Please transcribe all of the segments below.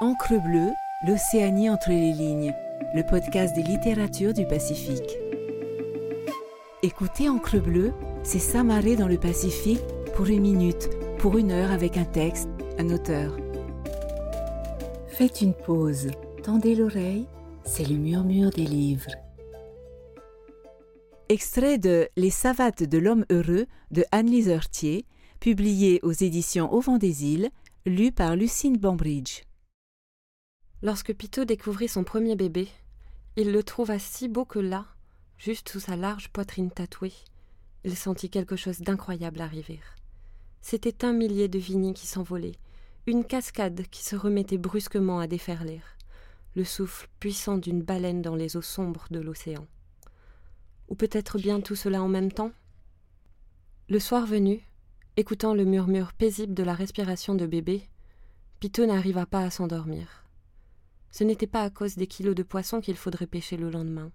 Encre bleue, l'Océanie entre les lignes, le podcast des littératures du Pacifique. Écoutez Encre bleue, c'est s'amarrer dans le Pacifique pour une minute, pour une heure avec un texte, un auteur. Faites une pause, tendez l'oreille, c'est le murmure des livres. Extrait de Les savates de l'homme heureux de Anne-Lise publié aux éditions Au vent des îles, lu par Lucine Bambridge. Lorsque Pitot découvrit son premier bébé, il le trouva si beau que là, juste sous sa large poitrine tatouée, il sentit quelque chose d'incroyable arriver. C'était un millier de vignes qui s'envolaient, une cascade qui se remettait brusquement à déferler, le souffle puissant d'une baleine dans les eaux sombres de l'océan. Ou peut-être bien tout cela en même temps? Le soir venu, écoutant le murmure paisible de la respiration de bébé, Pitot n'arriva pas à s'endormir. Ce n'était pas à cause des kilos de poissons qu'il faudrait pêcher le lendemain,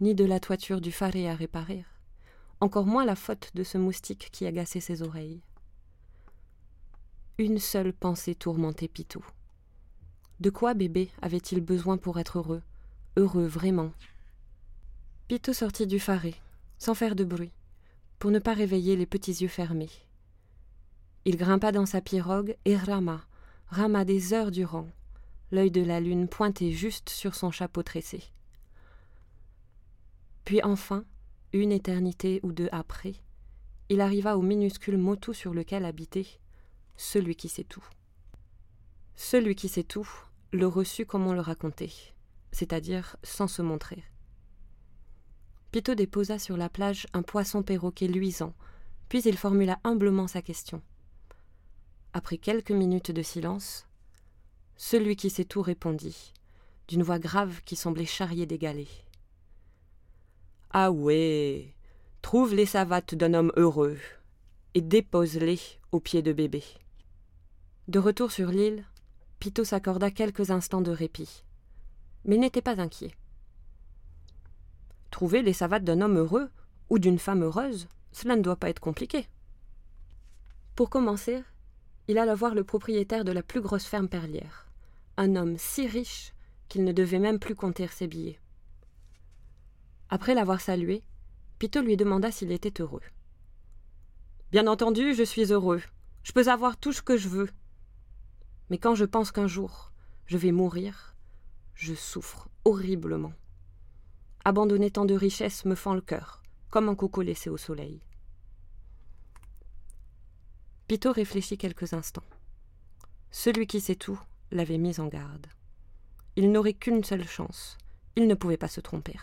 ni de la toiture du faré à réparer, encore moins la faute de ce moustique qui agaçait ses oreilles. Une seule pensée tourmentait Pitou. De quoi bébé avait-il besoin pour être heureux, heureux vraiment? Pitou sortit du faré, sans faire de bruit, pour ne pas réveiller les petits yeux fermés. Il grimpa dans sa pirogue et rama, rama des heures durant, l'œil de la lune pointé juste sur son chapeau tressé. Puis enfin, une éternité ou deux après, il arriva au minuscule motu sur lequel habitait celui qui sait tout. Celui qui sait tout le reçut comme on le racontait, c'est-à-dire sans se montrer. Pitot déposa sur la plage un poisson perroquet luisant, puis il formula humblement sa question. Après quelques minutes de silence, celui qui sait tout répondit, d'une voix grave qui semblait charrier des galets. Ah ouais, trouve les savates d'un homme heureux et dépose-les aux pieds de bébé. De retour sur l'île, Pitot s'accorda quelques instants de répit, mais n'était pas inquiet. Trouver les savates d'un homme heureux ou d'une femme heureuse, cela ne doit pas être compliqué. Pour commencer, il alla voir le propriétaire de la plus grosse ferme perlière, un homme si riche qu'il ne devait même plus compter ses billets. Après l'avoir salué, Pitot lui demanda s'il était heureux. Bien entendu, je suis heureux. Je peux avoir tout ce que je veux. Mais quand je pense qu'un jour je vais mourir, je souffre horriblement. Abandonner tant de richesses me fend le cœur, comme un coco laissé au soleil. Pitot réfléchit quelques instants. Celui qui sait tout l'avait mis en garde. Il n'aurait qu'une seule chance. Il ne pouvait pas se tromper.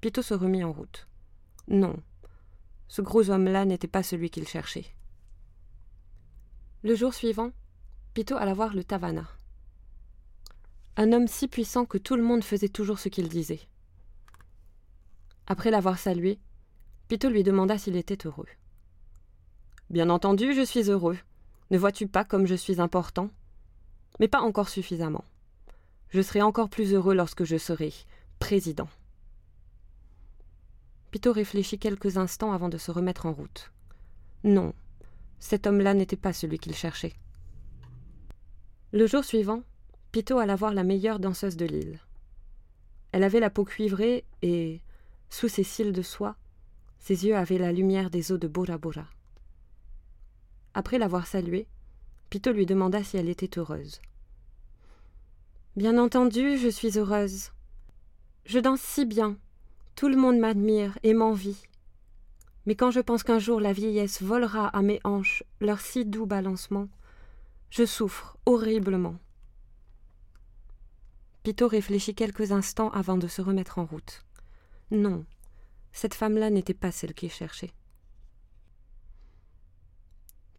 Pitot se remit en route. Non, ce gros homme-là n'était pas celui qu'il cherchait. Le jour suivant, Pitot alla voir le Tavana. Un homme si puissant que tout le monde faisait toujours ce qu'il disait. Après l'avoir salué, Pitot lui demanda s'il était heureux. Bien entendu, je suis heureux. Ne vois-tu pas comme je suis important? Mais pas encore suffisamment. Je serai encore plus heureux lorsque je serai président. Pitot réfléchit quelques instants avant de se remettre en route. Non, cet homme-là n'était pas celui qu'il cherchait. Le jour suivant, Pitot alla voir la meilleure danseuse de l'île. Elle avait la peau cuivrée et, sous ses cils de soie, ses yeux avaient la lumière des eaux de Bora Bora. Après l'avoir saluée, Pitot lui demanda si elle était heureuse. Bien entendu, je suis heureuse. Je danse si bien. Tout le monde m'admire et m'envie. Mais quand je pense qu'un jour la vieillesse volera à mes hanches leur si doux balancement, je souffre horriblement. Pitot réfléchit quelques instants avant de se remettre en route. Non, cette femme-là n'était pas celle qu'il cherchait.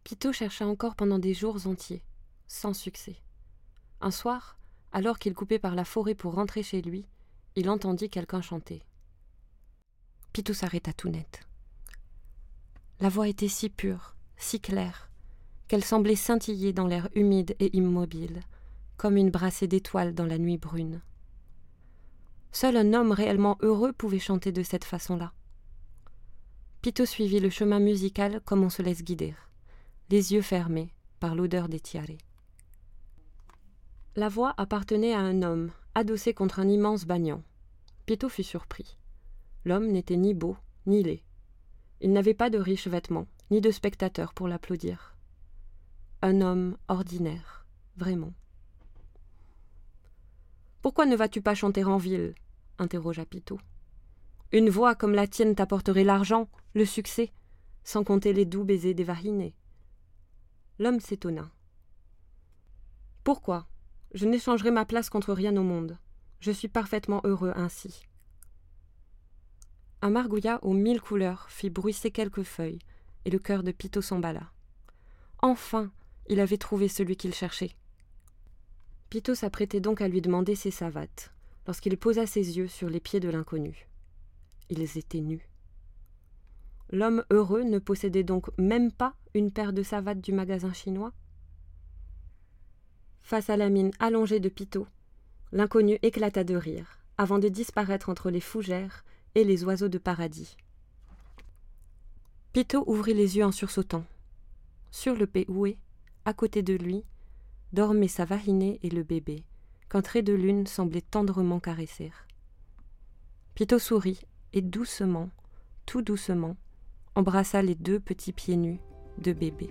Pitot chercha encore pendant des jours entiers, sans succès. Un soir, alors qu'il coupait par la forêt pour rentrer chez lui, il entendit quelqu'un chanter. Pitou s'arrêta tout net. La voix était si pure, si claire, qu'elle semblait scintiller dans l'air humide et immobile, comme une brassée d'étoiles dans la nuit brune. Seul un homme réellement heureux pouvait chanter de cette façon-là. Pitot suivit le chemin musical comme on se laisse guider les yeux fermés par l'odeur des tiares. La voix appartenait à un homme, adossé contre un immense banyan. Pito fut surpris. L'homme n'était ni beau, ni laid. Il n'avait pas de riches vêtements, ni de spectateurs pour l'applaudir. Un homme ordinaire, vraiment. Pourquoi ne vas-tu pas chanter en ville? interrogea Pito. Une voix comme la tienne t'apporterait l'argent, le succès, sans compter les doux baisers des varinés. L'homme s'étonna. Pourquoi? Je n'échangerai ma place contre rien au monde. Je suis parfaitement heureux ainsi. Un margouillat aux mille couleurs fit bruisser quelques feuilles, et le cœur de Pito s'emballa. Enfin, il avait trouvé celui qu'il cherchait. Pito s'apprêtait donc à lui demander ses savates, lorsqu'il posa ses yeux sur les pieds de l'inconnu. Ils étaient nus. L'homme heureux ne possédait donc même pas une paire de savates du magasin chinois? Face à la mine allongée de Pito, l'inconnu éclata de rire, avant de disparaître entre les fougères et les oiseaux de paradis. Pito ouvrit les yeux en sursautant. Sur le péhoué, à côté de lui, dormaient sa varinée et le bébé, qu'un trait de lune semblait tendrement caresser. Pito sourit et doucement, tout doucement, embrassa les deux petits pieds nus de bébé.